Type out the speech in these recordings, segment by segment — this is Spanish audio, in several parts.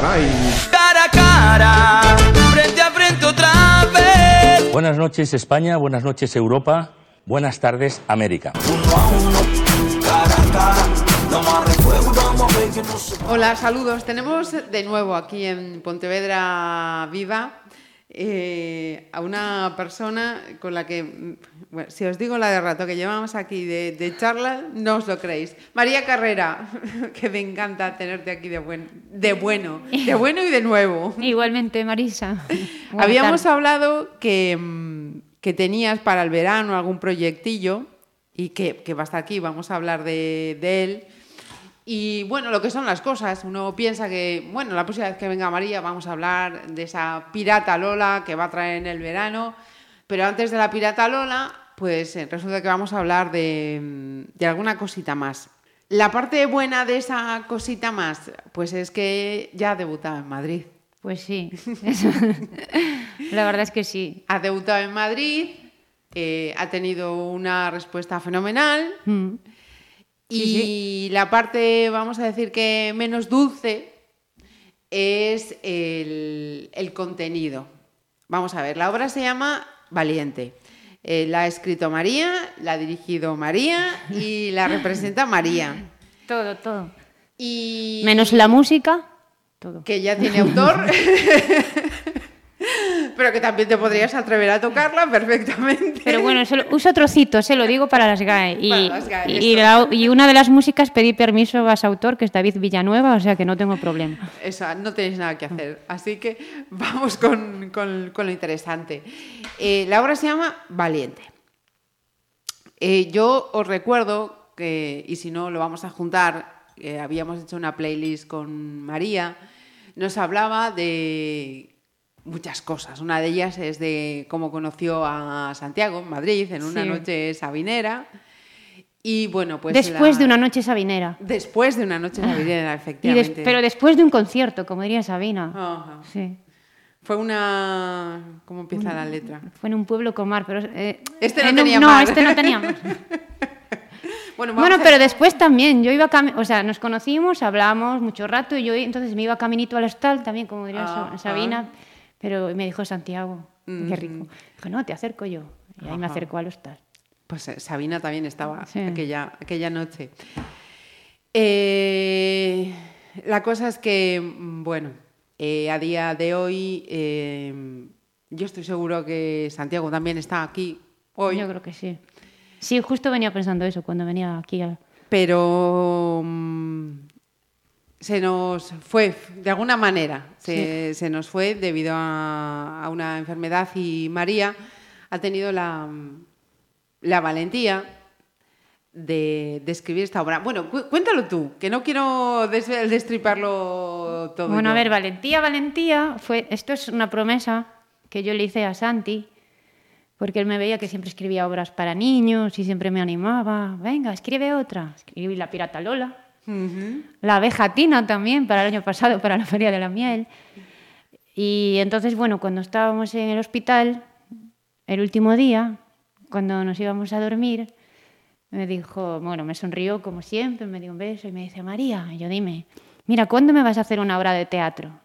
caray. Cara a cara, frente a frente otra vez. Buenas noches España, buenas noches Europa, buenas tardes América. Hola, saludos. Tenemos de nuevo aquí en Pontevedra Viva eh, a una persona con la que, mm, bueno, si os digo la de rato que llevamos aquí de, de charla, no os lo creéis. María Carrera, que me encanta tenerte aquí de, buen, de bueno, de bueno y de nuevo. Igualmente, Marisa. Buenas Habíamos hablado que, mm, que tenías para el verano algún proyectillo y que, que va a estar aquí, vamos a hablar de, de él. Y bueno, lo que son las cosas, uno piensa que, bueno, la próxima vez que venga María vamos a hablar de esa pirata Lola que va a traer en el verano, pero antes de la pirata Lola, pues eh, resulta que vamos a hablar de, de alguna cosita más. La parte buena de esa cosita más, pues es que ya ha debutado en Madrid. Pues sí. eso. La verdad es que sí. Ha debutado en Madrid, eh, ha tenido una respuesta fenomenal Mm. Y la parte, vamos a decir que menos dulce, es el, el contenido. Vamos a ver, la obra se llama Valiente. Eh, la ha escrito María, la ha dirigido María y la representa María. Todo, todo. Y Menos la música, todo. que ya tiene autor, pero que también te podrías atrever a tocarla perfectamente. Pero bueno, solo- uso trocitos, se lo digo para las GAE. Y, Para las GAE, y, esto. la- y una de las músicas pedí permiso a su autor, que es David Villanueva, o sea que no tengo problema. Eso, no tenéis nada que hacer. Así que vamos con, con- con lo interesante. Eh, la obra se llama Valiente. Eh, yo os recuerdo que, y si no lo vamos a juntar, eh, habíamos hecho una playlist con María, nos hablaba de muchas cosas. Una de ellas es de cómo conoció a Santiago en Madrid en una Sí. noche sabinera. Y bueno, pues. Después la- de una noche sabinera. Después de una noche sabinera, Y des- efectivamente. pero después de un concierto, como diría Sabina. Ajá. Sí. Fue una. ¿Cómo empieza la letra? Fue en un pueblo con mar, pero... eh, Este no en un- tenía No, mar. este no tenía mar. Bueno, Bueno, a- pero después también, yo iba cami- o sea, nos conocimos, hablamos mucho rato y yo entonces me iba caminito al hostal también, como diría Ah, Sabina, pero me dijo Santiago, qué rico. Dijo, no, te acerco yo. Y ahí me Ajá. acercó al hostal. Pues eh, Sabina también estaba Sí. aquella, aquella noche. Eh, la cosa es que, bueno, eh, a día de hoy, eh, yo estoy seguro que Santiago también está aquí hoy, Yo creo que sí. Sí, justo venía pensando eso cuando venía aquí. a- pero mm, se nos fue, de alguna manera, se, se nos fue debido a, a una enfermedad y María ha tenido la, la valentía de, de escribir esta obra. Bueno, cu- cuéntalo tú, que no quiero des- destriparlo todo. Bueno, a ver, valentía, valentía, fue, esto es una promesa que yo le hice a Santi, porque él me veía que siempre escribía obras para niños y siempre me animaba, venga, escribe otra. Escribí La Pirata Lola, La abeja Tina también, para el año pasado, para la Feria de la Miel. Y entonces, bueno, cuando estábamos en el hospital, el último día, cuando nos íbamos a dormir, me dijo, bueno, me sonrió como siempre, me dio un beso y me dice, María, y yo dime, mira, ¿cuándo me vas a hacer una obra de teatro?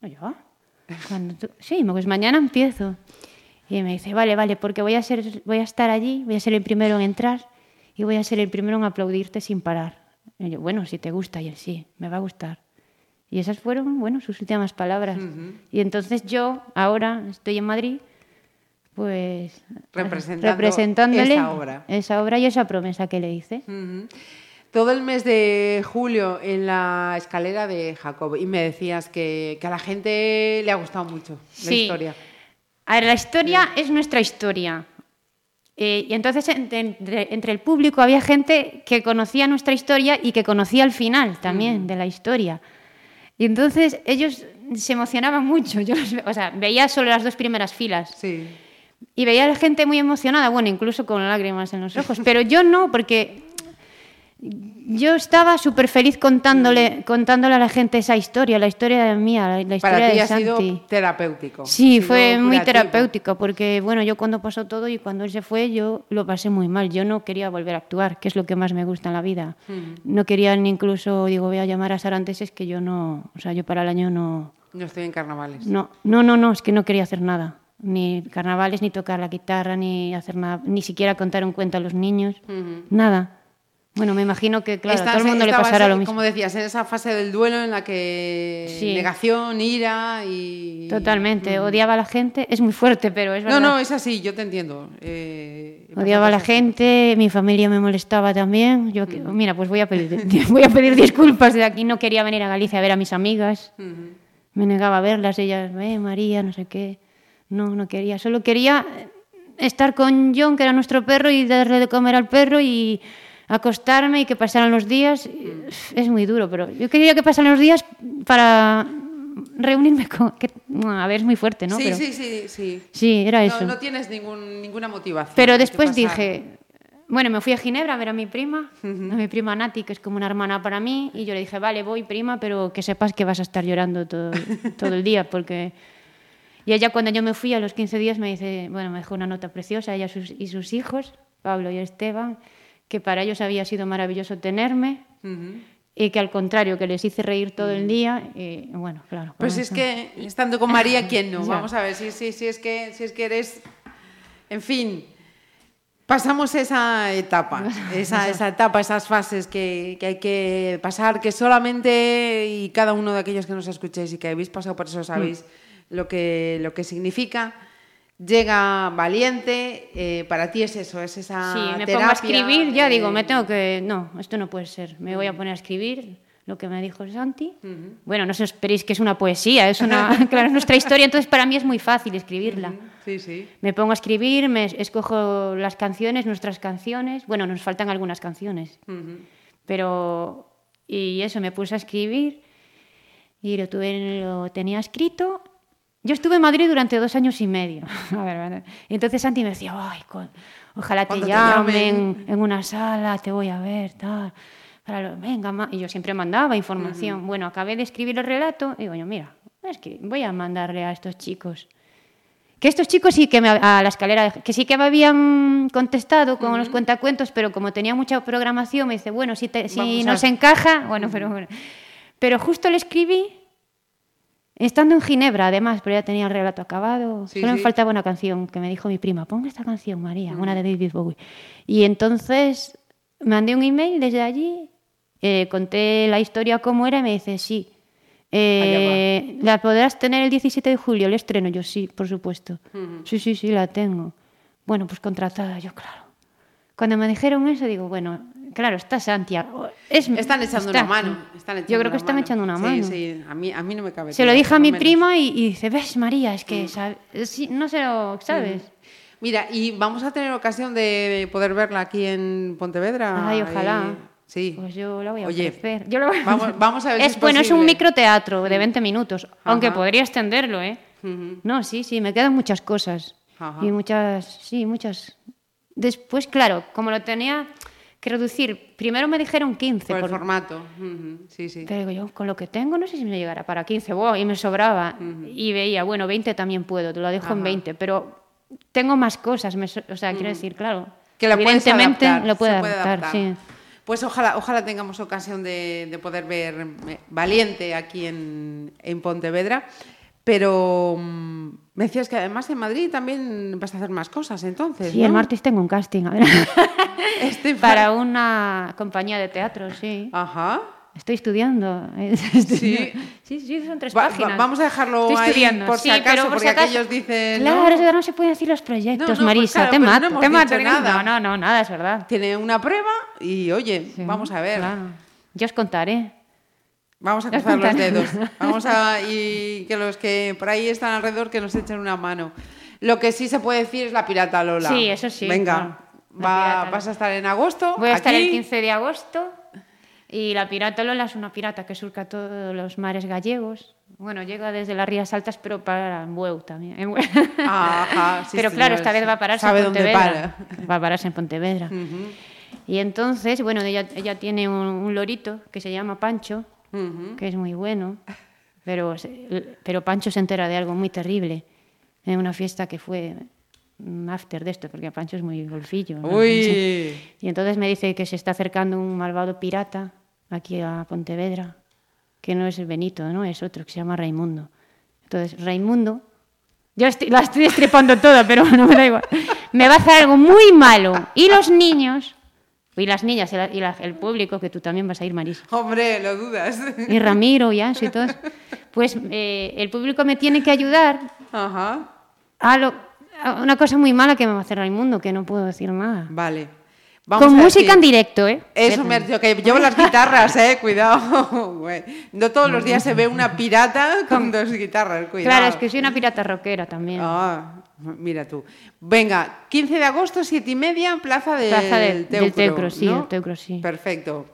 Y yo, "Ah, "¿Cuándo tú?". Sí, pues mañana empiezo. Y me dice, vale, vale, porque voy a, ser, voy a estar allí, voy a ser el primero en entrar y voy a ser el primero en aplaudirte sin parar. Y yo, bueno, si te gusta, y él sí, me va a gustar. Y esas fueron, bueno, sus últimas palabras. Y entonces yo, ahora estoy en Madrid, pues Representando representándole esa obra. esa obra y esa promesa que le hice. Todo el mes de julio en la escalera de Jacob y me decías que, que a la gente le ha gustado mucho la historia. A ver, la historia es nuestra historia. Eh, y entonces entre, el público había gente que conocía nuestra historia y que conocía el final también de la historia. Y entonces ellos se emocionaban mucho. Yo los o sea, veía solo las dos primeras filas. Sí. Y veía a la gente muy emocionada, bueno, incluso con lágrimas en los ojos. Pero yo no, porque yo estaba súper feliz contándole, contándole a la gente esa historia, la historia mía, la, historia Para ti de ha Santi. sido terapéutico. Sí, fue muy terapéutico porque, bueno, yo cuando pasó todo y cuando él se fue, yo lo pasé muy mal. Yo no quería volver a actuar, que es lo que más me gusta en la vida. No quería ni incluso, digo, voy a llamar a Sara antes, es que yo no, o sea, yo para el año no, No estoy en carnavales. no, no, no, no, es que no quería hacer nada. Ni carnavales, ni tocar la guitarra, ni hacer nada, ni siquiera contar un cuento a los niños, nada. Bueno, me imagino que, claro, a todo el mundo le pasará lo mismo. Como decías, en esa fase del duelo en la que Sí. negación, ira y... Totalmente, odiaba a la gente, es muy fuerte, pero es No, verdad. no, es así, yo te entiendo. Eh, Odiaba a la gente, mi familia me molestaba también. Yo, que- mira, pues voy a pedir, voy a pedir disculpas de aquí. No quería venir a Galicia a ver a mis amigas. Me negaba a verlas, ellas, eh, María, no sé qué. No, no quería. Solo quería estar con John, que era nuestro perro, y darle de comer al perro y acostarme y que pasaran los días. Es muy duro, pero yo quería que pasaran los días para reunirme con... que- a ver, es muy fuerte, ¿no? Sí, Pero- sí, sí, sí. sí, era No, eso. no tienes ningún, ninguna motivación. Pero después dije, bueno, me fui a Ginebra a ver a mi prima, a mi prima Nati, que es como una hermana para mí, y yo le dije, vale, voy prima, pero que sepas que vas a estar llorando todo, todo el día, porque... Y ella cuando yo me fui a los 15 días me dice, bueno, me dejó una nota preciosa, ella sus- y sus hijos, Pablo y Esteban, que para ellos había sido maravilloso tenerme, y que al contrario, que les hice reír todo el día, y bueno, claro. Pues con es que estando con María, ¿quién no? Vamos a ver, si, si, si, es que, si es que eres... En fin, pasamos esa etapa, esa, esa etapa, esas fases que, que hay que pasar, que solamente y cada uno de aquellos que nos escuchéis y que habéis pasado por eso sabéis lo, que, lo que significa. Llega valiente, eh, para ti es eso, es esa Sí, me terapia, pongo a escribir, ya digo, me tengo que... No, esto no puede ser. Me voy a poner a escribir lo que me dijo Santi. Bueno, no os esperéis que es una poesía, es una... claro, es nuestra historia, entonces para mí es muy fácil escribirla. Sí, sí. Me pongo a escribir, me escojo las canciones, nuestras canciones. Bueno, nos faltan algunas canciones. Pero... Y eso, me puse a escribir y lo, tuve, lo tenía escrito. Yo estuve en Madrid durante dos años y medio. A ver, a ver. Y entonces Santi me decía, Ay, con- ojalá te Cuando te llamen, llamen". en una sala, te voy a ver, tal. Para lo- venga, ma-". y yo siempre mandaba información. Bueno, acabé de escribir el relato y digo, yo, mira, es que voy a mandarle a estos chicos. Que estos chicos sí que me, a la escalera, que sí que me habían contestado con los cuentacuentos, pero como tenía mucha programación, me dice, bueno, si, te- si nos encaja, bueno, pero bueno. Pero justo le escribí, estando en Ginebra, además, pero ya tenía el relato acabado. Sí, Solo me faltaba una canción que me dijo mi prima, ponga esta canción, María, una de David Bowie. Y entonces mandé un email desde allí, eh, conté la historia cómo era y me dice, sí. eh, ¿La podrás tener el 17 de julio, el estreno? Yo sí, por supuesto. Sí, sí, sí, la tengo. Bueno, pues contratada, yo claro. Cuando me dijeron eso, digo, bueno, claro, está Santiago. Es, Están echando está una mano. aquí. están echando Yo creo que están mano. echando una Sí, mano. Sí, a mí, a mí no me cabe Se lo dije a mi menos. prima y, y dice, ves, María, es Mm. que sí, no se lo sabes. Mira, y vamos a tener ocasión de poder verla aquí en Pontevedra. Ay, ojalá. eh, sí. Pues yo la voy a Oye, ofrecer. Yo la voy a- vamos- vamos a ver si es, Bueno, es un microteatro de 20 minutos, aunque podría extenderlo, ¿eh? No, sí, sí, me quedan muchas cosas. Ajá. Y muchas, sí, muchas. Después, claro, como lo tenía reducir, primero me dijeron 15. Por el por- formato. Ujú, Sí, sí. Pero digo yo, con lo que tengo, no sé si me llegará para 15, wow, y me sobraba. Y veía, bueno, 20 también puedo, te lo dejo en Ajá. 20, pero tengo más cosas, me so- o sea, quiero decir, claro. Que la puedes evidentemente adaptar, lo puedo se puede adaptar, adaptar. sí. Pues ojalá, ojalá tengamos ocasión de, de poder ver eh, Valiente aquí en, en Pontevedra. Pero mm, me decías que además en Madrid también vas a hacer más cosas entonces. Sí, el ¿no? martes tengo un casting, a ver. Este para una compañía de teatro, sí. Ajá. Estoy estudiando. Sí. sí, sí, son tres Va- va- páginas. vamos a dejarlo Estoy ahí estudiando. por si Sí, acaso, por porque si acaso- aquellos dicen, Claro, no. no se pueden decir los proyectos, No, no, pues Marisa. claro, te pues no mato, hemos te mato. nada. No, no, no, nada, es verdad. Tiene una prueba y oye, Sí, vamos a ver. claro. Yo os contaré. Vamos a cruzar los dedos. Vamos a y que los que por ahí están alrededor que nos echen una mano. Lo que sí se puede decir es la pirata Lola. Sí, eso sí, Venga, va- vas a estar en agosto. Voy a estar el aquí. 15 de agosto y la pirata Lola es una pirata que surca todos los mares gallegos. Bueno, llega desde las Rías Altas, pero para en Bueu también. Bueu. Ajá, sí, pero claro, señor, esta vez va a pararse sabe en dónde Pontevedra. para. Va a pararse en Pontevedra. Y entonces, bueno, ella, ella tiene un, un lorito que se llama Pancho, Que es muy bueno, pero, pero Pancho se entera de algo muy terrible en una fiesta que fue un after de esto, porque Pancho es muy golfillo. ¿no? Uy. Y entonces me dice que se está acercando un malvado pirata aquí a Pontevedra, que no es el Benito, ¿no? Es otro que se llama Raimundo. Entonces, Raimundo, yo estoy- la estoy estripando toda, pero no me da igual. Me va a hacer algo muy malo. Y los niños, y las niñas, y, la- y la- el público, que tú también vas a ir, Marisa, Hombre, lo dudas. y Ramiro, y Anso y todos, pues eh, el público me tiene que ayudar Ajá. a, lo- a una cosa muy mala que me va a hacer Raimundo, que no puedo decir nada. Vale. Con música decir- en directo, ¿eh? Eso me dicho que llevo las guitarras, eh, cuidado. No todos los días se ve una pirata con dos guitarras, cuidado. Claro, es que soy una pirata rockera también. Ah, mira tú. Venga, 15 de agosto, 7 y media, Plaza del Plaza del- del Teucro. Sí, del Teucro, sí. Perfecto.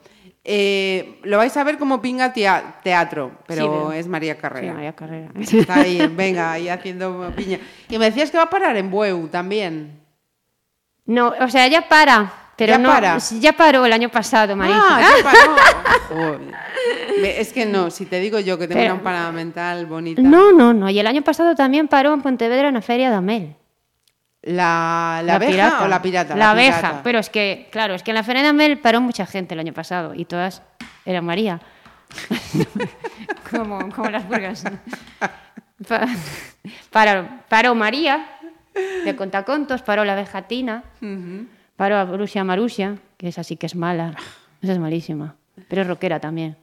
Eh, lo vais a ver como pinga tea- teatro, pero Sí, es María Sí, Carrera. María Carrera. Está ahí, venga, ahí haciendo piña. Y me decías que va a parar en Bueu también. No, o sea, ya para. Pero ¿Ya no, para? Ya paró el año pasado, Marisa. Ah, ya paró. Joder. Es que no, si te digo yo que tengo Pero- una parada mental bonita. No, no, no. Y el año pasado también paró en Pontevedra en la Feria de Amel. ¿La, la, abeja o la pirata? La, pirata. abeja. Pero es que, claro, es que en la Feria de Amel paró mucha gente el año pasado y todas eran María. como, como las burgas. Pa- paró, paró María, de Contacontos, paró la abeja Tina, paró a Brusia Marusia, que esa sí que es mala, esa es malísima, pero es rockera también.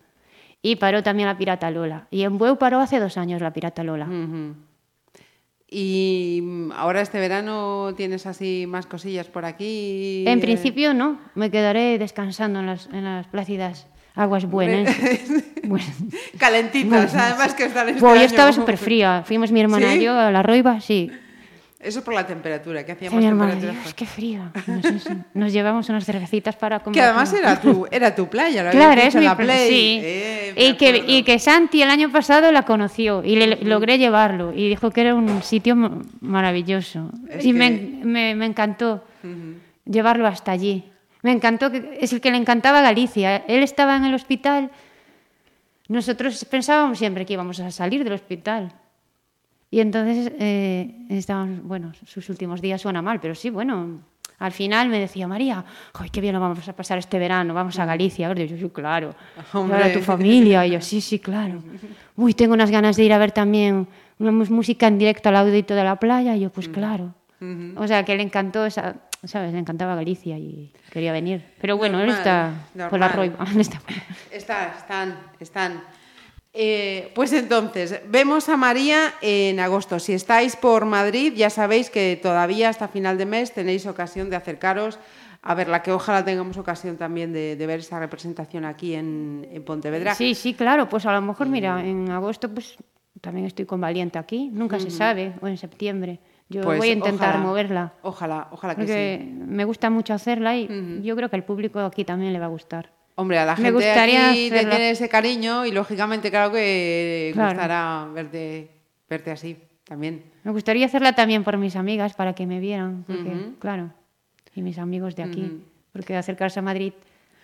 Y paró también la pirata Lola. Y en Bueu paró hace dos años la pirata Lola. Ujú. Y mm, ahora este verano tienes así más cosillas por aquí. En principio no, me quedaré descansando en las, en las plácidas aguas buenas. Calentitas, además que están este yo estaba súper fría. Fuimos mi hermana ¿Sí? y yo a la Roiva, sí. Eso por la temperatura, que hacíamos temperaturas. Dios, qué frío. Nos, llevamos unas cervecitas para comer. Que además era tu, era tu playa, lo Claro, es mi la pla- play. sí. Eh, y, que, acuerdo. y que Santi el año pasado la conoció y le logré llevarlo y dijo que era un sitio ma- maravilloso. Es y me, que- me- me encantó llevarlo hasta allí. Me encantó, que, es el que le encantaba Galicia. Él estaba en el hospital. Nosotros pensábamos siempre que íbamos a salir del hospital. Y entonces eh, estaban, bueno, sus últimos días suena mal, pero sí, bueno, al final me decía, María, ¡ay, qué bien lo vamos a pasar este verano! Vamos a Galicia. Y yo, sí, claro. Y ahora tu familia. Y yo, sí, sí, claro. Uy, tengo unas ganas de ir a ver también una música en directo al audito de la playa. Y yo, pues claro. O sea, que le encantó esa, ¿sabes? Le encantaba Galicia y quería venir. Pero bueno, él Normal, está por la roiva. Está- están, están. Eh, pues entonces, vemos a María en agosto. Si estáis por Madrid, ya sabéis que todavía hasta final de mes tenéis ocasión de acercaros a verla, que ojalá tengamos ocasión también de, de ver esa representación aquí en, en Pontevedra. Sí, sí, claro. Pues a lo mejor, mira, en agosto pues también estoy con Valiente aquí. Nunca se sabe. O en septiembre. Yo Pues voy a intentar ojalá, moverla. Ojalá, ojalá que Porque sí. me gusta mucho hacerla y yo creo que al público aquí también le va a gustar. Hombre, a la Me gente gustaría aquí te tiene ese cariño y lógicamente claro que Claro. gustará verte, verte así también. Me gustaría hacerla también por mis amigas para que me vieran, porque, claro, y mis amigos de aquí, porque acercarse a Madrid.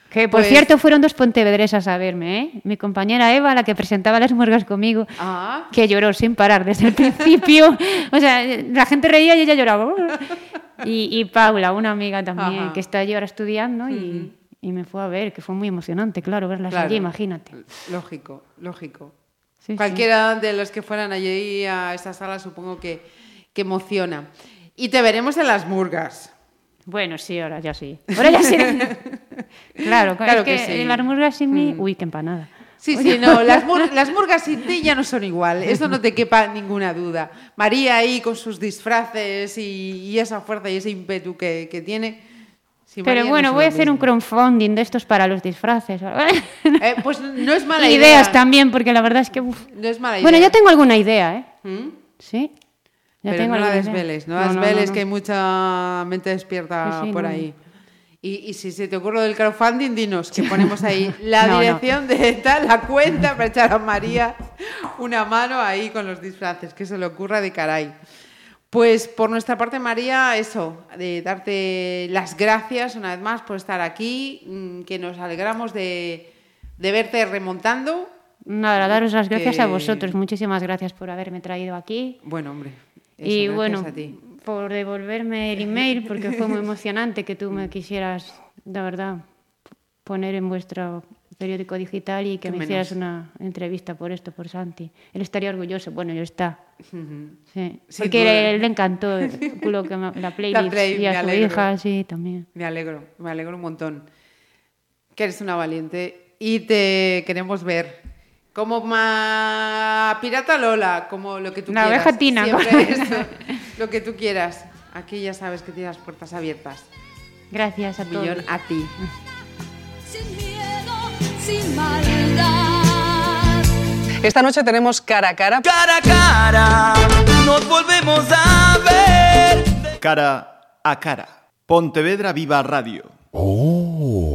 Que por Pues- cierto fueron dos pontevedresas a verme, ¿eh? Mi compañera Eva, la que presentaba las muergas conmigo, Ah, que lloró sin parar desde el principio. O sea, la gente reía y ella lloraba. Y, y Paula, una amiga también, Ajá. que está allí ahora estudiando y, y me fue a ver, que fue muy emocionante, claro, verlas Claro. allí, imagínate. lógico, lógico. Sí, sí. Cualquiera de los que fueran allí a esa sala supongo que, que emociona. Y te veremos en las murgas. Bueno, sí, ahora ya sí. Ahora ya sí. claro, Claro es que, que sí. Las murgas sin mí, uy, qué empanada. Sí, sí, no, las, mur- las murgas sin ti ya no son igual, eso no te quepa ninguna duda. María ahí con sus disfraces y, y esa fuerza y ese ímpetu que, que tiene. Pero no bueno, voy a hacer un crowdfunding de estos para los disfraces. Eh, pues no es mala idea. Ideas también, porque la verdad es que... uf. No es mala idea. Bueno, ya tengo alguna idea, ¿eh? ¿Mm? Sí. Ya Pero tengo no la desveles, no, No, desveles, que hay mucha mente despierta Sí, sí, por ahí. Y, y si se te ocurre lo del crowdfunding, dinos que ponemos ahí la No, no. dirección de tal, la cuenta para echar a María una mano ahí con los disfraces, que se le ocurra de caray. Pues por nuestra parte, María, eso, de darte las gracias una vez más por estar aquí, mm, que nos alegramos de, de verte remontando. Nada, daros las gracias a vosotros. Muchísimas gracias por haberme traído aquí. Bueno, hombre. eso, y gracias bueno, a ti. por devolverme el email, porque fue muy emocionante que tú me quisieras, de verdad, poner en vuestro periódico digital y que me menos. hicieras una entrevista por esto, por Santi. Él estaría orgulloso, bueno, yo está. Sí. Sin Porque duda. le, le encantó lo que me- la playlist play, y a su alegro. hija, sí, también. Me alegro, me alegro un montón. Que eres una valiente y te queremos ver. Como ma... Pirata Lola, como lo que tú La quieras. oveja Tina, Siempre con- eso, lo que tú quieras. Aquí ya sabes que tienes las puertas abiertas. Gracias a Un todos. millón a ti. sin maldad. Esta noche tenemos cara a cara. Cara a cara, nos volvemos a ver. Cara a cara. Pontevedra Viva Radio. Oh.